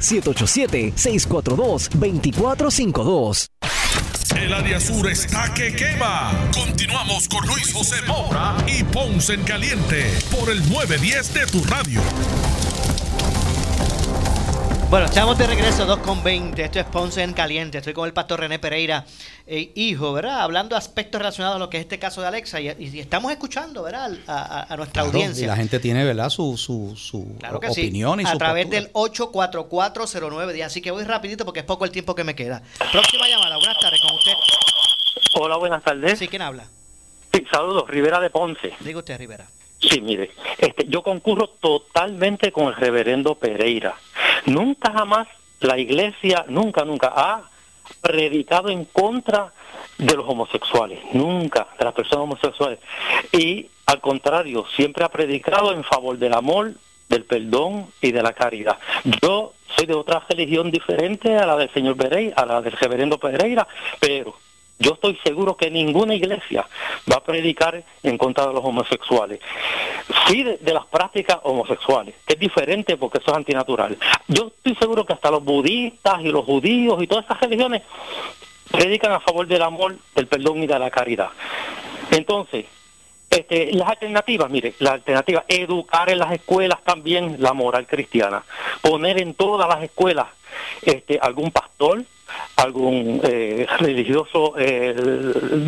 787-642-2452. El área sur está que quema. Continuamos con Luis José Moura y Ponce en Caliente por el 910 de tu radio. Bueno, estamos de regreso 2 con 20. Esto es Ponce en Caliente. Estoy con el pastor René Pereira, eh, hijo, ¿verdad? Hablando aspectos relacionados a lo que es este caso de Alexa. Y, y estamos escuchando, ¿verdad? A, a- a nuestra Claro, audiencia. Y la gente tiene, ¿verdad? Su, su, su Claro que sí. opinión y a su través postura. del 8440910. Así que voy rapidito porque es poco el tiempo que me queda. Próxima llamada. Buenas tardes con usted. Hola, buenas tardes. Sí, ¿quién habla? Sí, saludos, Rivera de Ponce. Diga usted, Rivera. Sí, mire, este, yo concurro totalmente con el reverendo Pereira. Nunca jamás la iglesia, nunca, nunca ha predicado en contra de los homosexuales, nunca, de las personas homosexuales. Y al contrario, siempre ha predicado en favor del amor, del perdón y de la caridad. Yo soy de otra religión diferente a la del señor Pereira, a la del reverendo Pereira, pero yo estoy seguro que ninguna iglesia va a predicar en contra de los homosexuales. Sí, de, de las prácticas homosexuales, que es diferente porque eso es antinatural. Yo estoy seguro que hasta los budistas y los judíos y todas esas religiones predican a favor del amor, del perdón y de la caridad. Entonces, este, las alternativas, mire, la alternativa, educar en las escuelas también la moral cristiana, poner en todas las escuelas este, algún pastor, algún eh, religioso eh,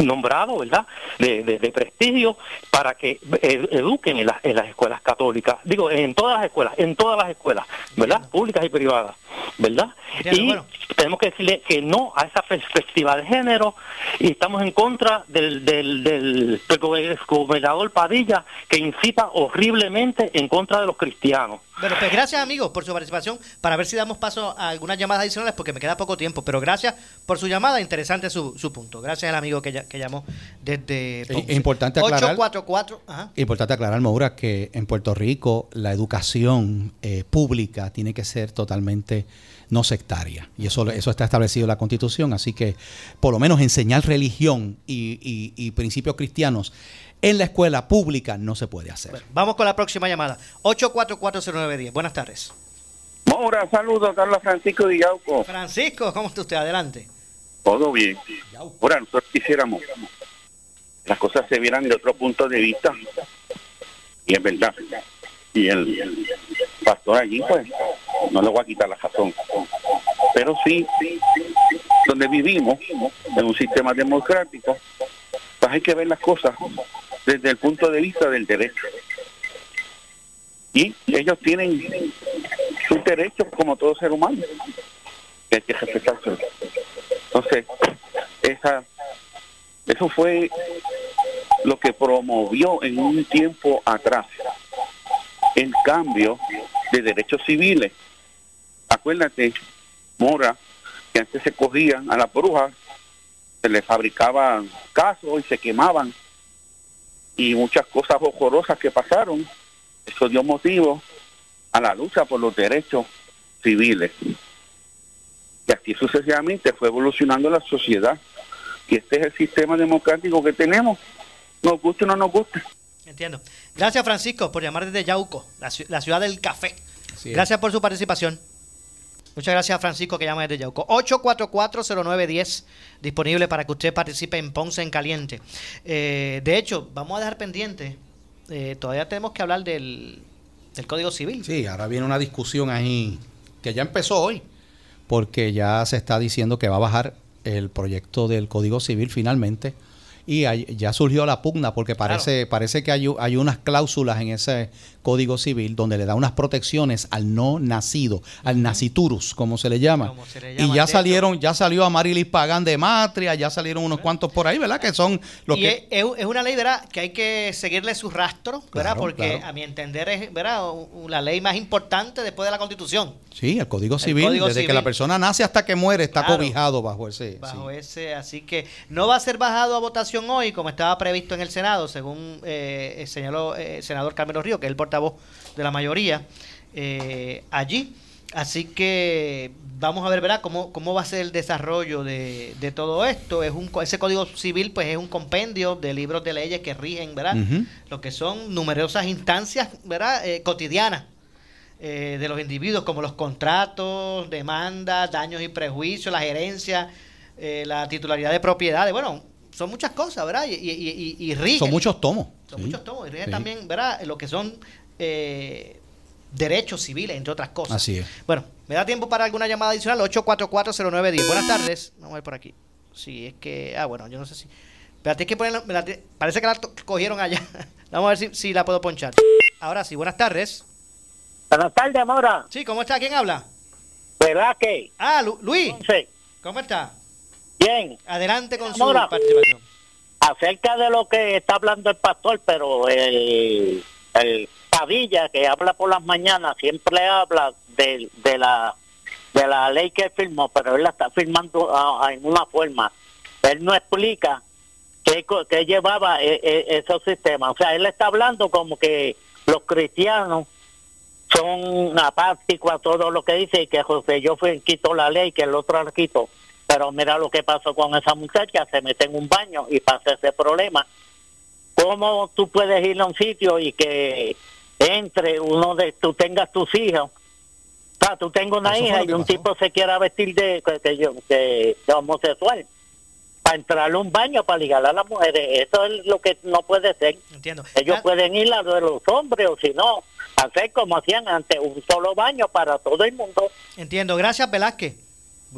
nombrado, ¿verdad?, de, de- de prestigio, para que eh, eduquen en, las- en las escuelas católicas, digo, en todas las escuelas, en todas las escuelas, ¿verdad?, públicas y privadas, ¿verdad? Entiendo, y bueno. tenemos que decirle que no a esa perspectiva de género y estamos en contra del, del, del, del gobe- gobernador Padilla que incita horriblemente en contra de los cristianos. Bueno, pues gracias amigos por su participación para ver si damos paso a algunas llamadas adicionales porque me queda poco tiempo, pero gracias por su llamada, interesante su, su punto. Gracias al amigo que, ya- que llamó desde Es- es importante aclarar- 844, ajá. Importante aclarar, Maura, que en Puerto Rico la educación eh, pública tiene que ser totalmente no sectaria. Y eso, eso está establecido en la Constitución. Así que, por lo menos, enseñar religión y, y- y principios cristianos en la escuela pública no se puede hacer. Vamos con la próxima llamada. 8440910. Buenas tardes. Mora, saludos, Carlos Francisco de Yauco. Francisco, ¿cómo está usted? Adelante. Todo bien. Ahora, nosotros quisiéramos que las cosas se vieran de otro punto de vista. Y es verdad. Y el, el pastor allí, pues, no le voy a quitar la razón. Pero sí, donde vivimos, en un sistema democrático, pues hay que ver las cosas desde el punto de vista del derecho. Y ellos tienen sus derechos como todo ser humano, que hay que respetárselo. Entonces, esa, eso fue lo que promovió en un tiempo atrás el cambio de derechos civiles. Acuérdate, Mora, que antes se cogían a las brujas, se les fabricaban casos y se quemaban, y muchas cosas horrorosas que pasaron. Eso dio motivo a la lucha por los derechos civiles. Y así sucesivamente fue evolucionando la sociedad. Y este es el sistema democrático que tenemos, nos guste o no nos guste. Entiendo. Gracias, Francisco, por llamar desde Yauco, la, ci- la ciudad del café. Gracias por su participación. Muchas gracias, Francisco, que llama desde Yauco. 8440910, disponible para que usted participe en Ponce en Caliente. Eh, de hecho, vamos a dejar pendiente eh, todavía tenemos que hablar del, del Código Civil. Sí, ahora viene una discusión ahí que ya empezó hoy, porque ya se está diciendo que va a bajar el proyecto del Código Civil finalmente. Y hay- ya surgió la pugna porque parece, parece que hay, hay unas cláusulas en ese Código Civil donde le da unas protecciones al no nacido, al naciturus, como se le llama. se le y ya salieron, ya salió a Marilis Pagán de Matria, ya salieron unos cuantos por ahí, ¿verdad? Que son los y que... es, una ley, ¿verdad? Que hay que seguirle su rastro, ¿verdad? Claro, Porque claro. a mi entender es, ¿verdad? La ley más importante después de la Constitución. Sí, el Código El Civil, Código desde que la persona nace hasta que muere, está cobijado bajo ese... Bajo ese, así que no va a ser bajado a votación hoy, como estaba previsto en el Senado, según eh, señaló eh, el senador Carmelo Río, que es el portavoz de la mayoría eh, allí. Así que vamos a ver, ¿verdad?, cómo, cómo va a ser el desarrollo de, de todo esto. Es un, ese Código Civil, pues, es un compendio de libros de leyes que rigen, ¿verdad?, lo que son numerosas instancias, ¿verdad?, eh, cotidianas eh, de los individuos, como los contratos, demandas, daños y prejuicios, la gerencia, eh, la titularidad de propiedades. Bueno, son muchas cosas, ¿verdad? Y, y, y, y rigen. Son muchos tomos. Son sí. muchos tomos. Y rigen Sí. también, ¿verdad? Lo que son eh, derechos civiles, entre otras cosas. Así es. Bueno, me da tiempo para alguna llamada adicional. 8440910. Buenas tardes. Vamos a ver por aquí. Sí, es que. Ah, bueno, yo no sé si. Espérate, hay que ponerla. me la parece que la cogieron allá. *laughs* Vamos a ver si, si la puedo ponchar. Ahora sí, buenas tardes. Buenas tardes, Mora. Sí, ¿cómo está? ¿Quién habla? Velázquez. Ah, Lu- Luis. Sí. ¿Cómo está? Bien. Adelante con su Mora, participación. acerca de lo que está hablando el pastor, pero el, el Padilla, que habla por las mañanas, siempre habla de, de la de la ley que firmó, pero él la está firmando ah, en una forma. Él no explica qué, qué llevaba eh, eh, esos sistemas. O sea, él está hablando como que los cristianos son apáticos a todo lo que dice y que José yo fui quitó la ley, que el otro la quitó. Pero mira lo que pasó con esa muchacha, se mete en un baño y pasa ese problema. ¿Cómo tú puedes ir a un sitio y que entre uno de, tú tengas tus hijos? O sea, tú tengas una hija y un pasó. tipo se quiera vestir de, yo- que- de homosexual para entrar a un baño para ligar a las mujeres. Eso es lo que no puede ser. Entiendo. Ellos pueden ir a lo de los hombres o si no, hacer como hacían antes, un solo baño para todo el mundo. Entiendo. Gracias, Velázquez,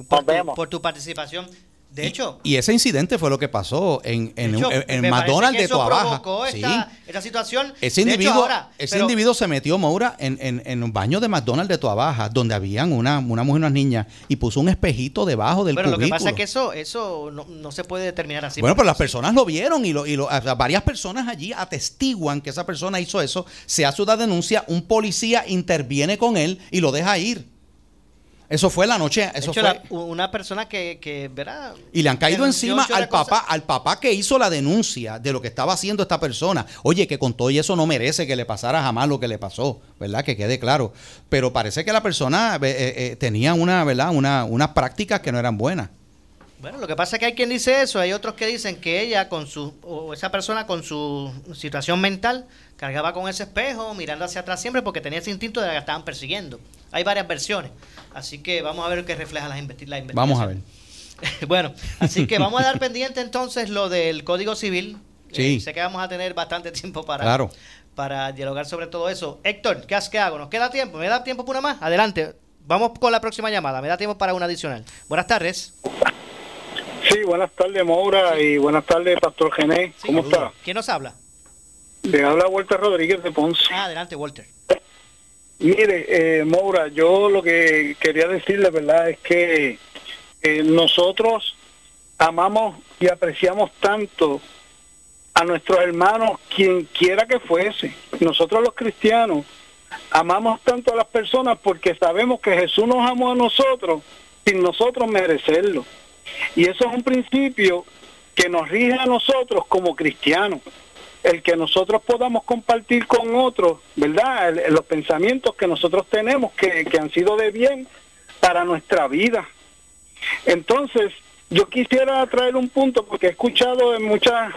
por, tu, vemos. por tu participación. De hecho, Y ese incidente fue lo que pasó en, en, de hecho, en- en me parece McDonald's que de eso Toa Baja. provocó Sí. esta, esta situación. Ese hecho, individuo, ahora, ese pero- individuo se metió, Maura, en, en, en un baño de McDonald's de Toa Baja, donde habían una, una mujer y unas niñas, y puso un espejito debajo del Pero lo que cubículo. pasa es que eso, eso no, no se puede determinar así. bueno, pero las personas lo vieron y, lo, y lo- o sea, varias personas allí atestiguan que esa persona hizo eso. Se hace una denuncia, un policía interviene con él y lo deja ir. Eso fue la noche, eso hecho, fue. la- una persona que, que ¿verdad? Y le han caído encima al papá, al papá que hizo la denuncia de lo que estaba haciendo esta persona. Oye, que con todo y eso no merece que le pasara jamás lo que le pasó, ¿verdad? Que quede claro. Pero parece que la persona eh, eh, eh, tenía una, ¿verdad? Una, unas prácticas que no eran buenas. Bueno, lo que pasa es que hay quien dice eso, hay otros que dicen que ella con su, o esa persona con su situación mental, cargaba con ese espejo, mirando hacia atrás siempre porque tenía ese instinto de que la estaban persiguiendo. Hay varias versiones, así que vamos a ver qué refleja la, investi- la investigación. Vamos a ver. *laughs* bueno, así que vamos a dar pendiente entonces lo del Código Civil. Sí. Eh, sé que vamos a tener bastante tiempo para, Claro. para dialogar sobre todo eso. Héctor, ¿qué, has- qué hago? ¿Nos queda tiempo? ¿Me da tiempo para una más? Adelante. Vamos con la próxima llamada. Me da tiempo para una adicional. Buenas tardes. Sí, buenas tardes, Maura, y buenas tardes, Pastor Gené. ¿Cómo está? ¿Quién nos habla? Le habla Walter Rodríguez de Ponce. Ah, adelante, Walter. Mire, eh, Maura, yo lo que quería decirle, ¿verdad?, es que eh, nosotros amamos y apreciamos tanto a nuestros hermanos, quien quiera que fuese. Nosotros los cristianos amamos tanto a las personas porque sabemos que Jesús nos amó a nosotros sin nosotros merecerlo. Y eso es un principio que nos rige a nosotros como cristianos. El que nosotros podamos compartir con otros, ¿verdad? El- los pensamientos que nosotros tenemos que, que han sido de bien para nuestra vida. Entonces, yo quisiera traer un punto porque he escuchado en muchas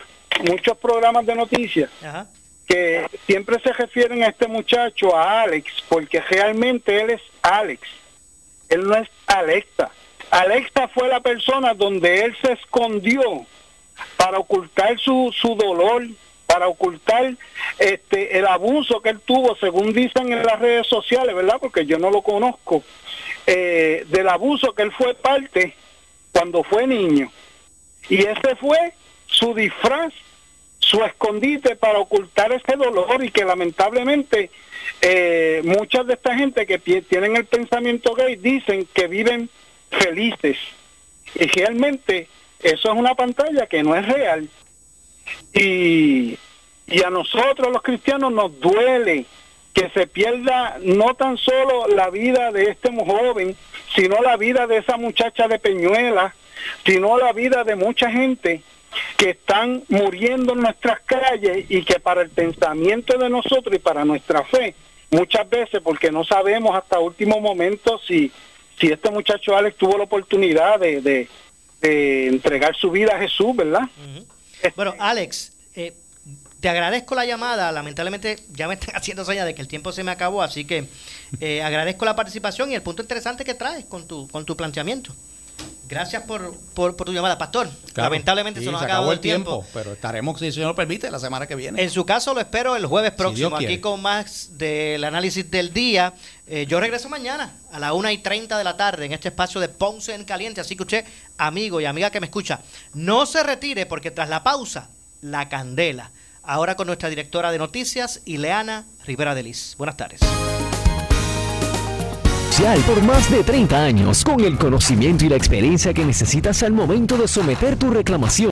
muchos programas de noticias Ajá. que siempre se refieren a este muchacho, a Alex, porque realmente él es Alex. Él no es Alexa. Alexa fue la persona donde él se escondió para ocultar su, su dolor, para ocultar este el abuso que él tuvo, según dicen en las redes sociales, ¿verdad? Porque yo no lo conozco, eh, del abuso que él fue parte cuando fue niño. Y ese fue su disfraz, su escondite para ocultar ese dolor y que lamentablemente eh, muchas de esta gente que tienen el pensamiento gay dicen que viven felices. Y realmente eso es una pantalla que no es real. Y, y a nosotros los cristianos nos duele que se pierda no tan solo la vida de este joven, sino la vida de esa muchacha de Peñuela, sino la vida de mucha gente que están muriendo en nuestras calles y que para el pensamiento de nosotros y para nuestra fe, muchas veces porque no sabemos hasta último momento si, si este muchacho Alex tuvo la oportunidad de- de entregar su vida a Jesús, ¿verdad? *laughs* Bueno, Alex, eh, te agradezco la llamada. Lamentablemente ya me están *laughs* haciendo señas de que el tiempo se me acabó, así que eh, agradezco la participación y el punto interesante que traes con tu, con tu planteamiento. Gracias por, por, por tu llamada, Pastor. Claro. Lamentablemente Sí, se nos se acabó acabó el tiempo. pero estaremos, si el Señor lo permite, la semana que viene. En su caso lo espero el jueves próximo, aquí con más del análisis del día. Eh, yo regreso mañana a la 1 y 30 de la tarde en este espacio de Ponce en Caliente, así que usted, amigo y amiga que me escucha, no se retire porque tras la pausa, la candela. Ahora con nuestra directora de noticias, Ileana Rivera de Liz. Buenas tardes. Por más de 30 años, con el conocimiento y la experiencia que necesitas al momento de someter tu reclamación.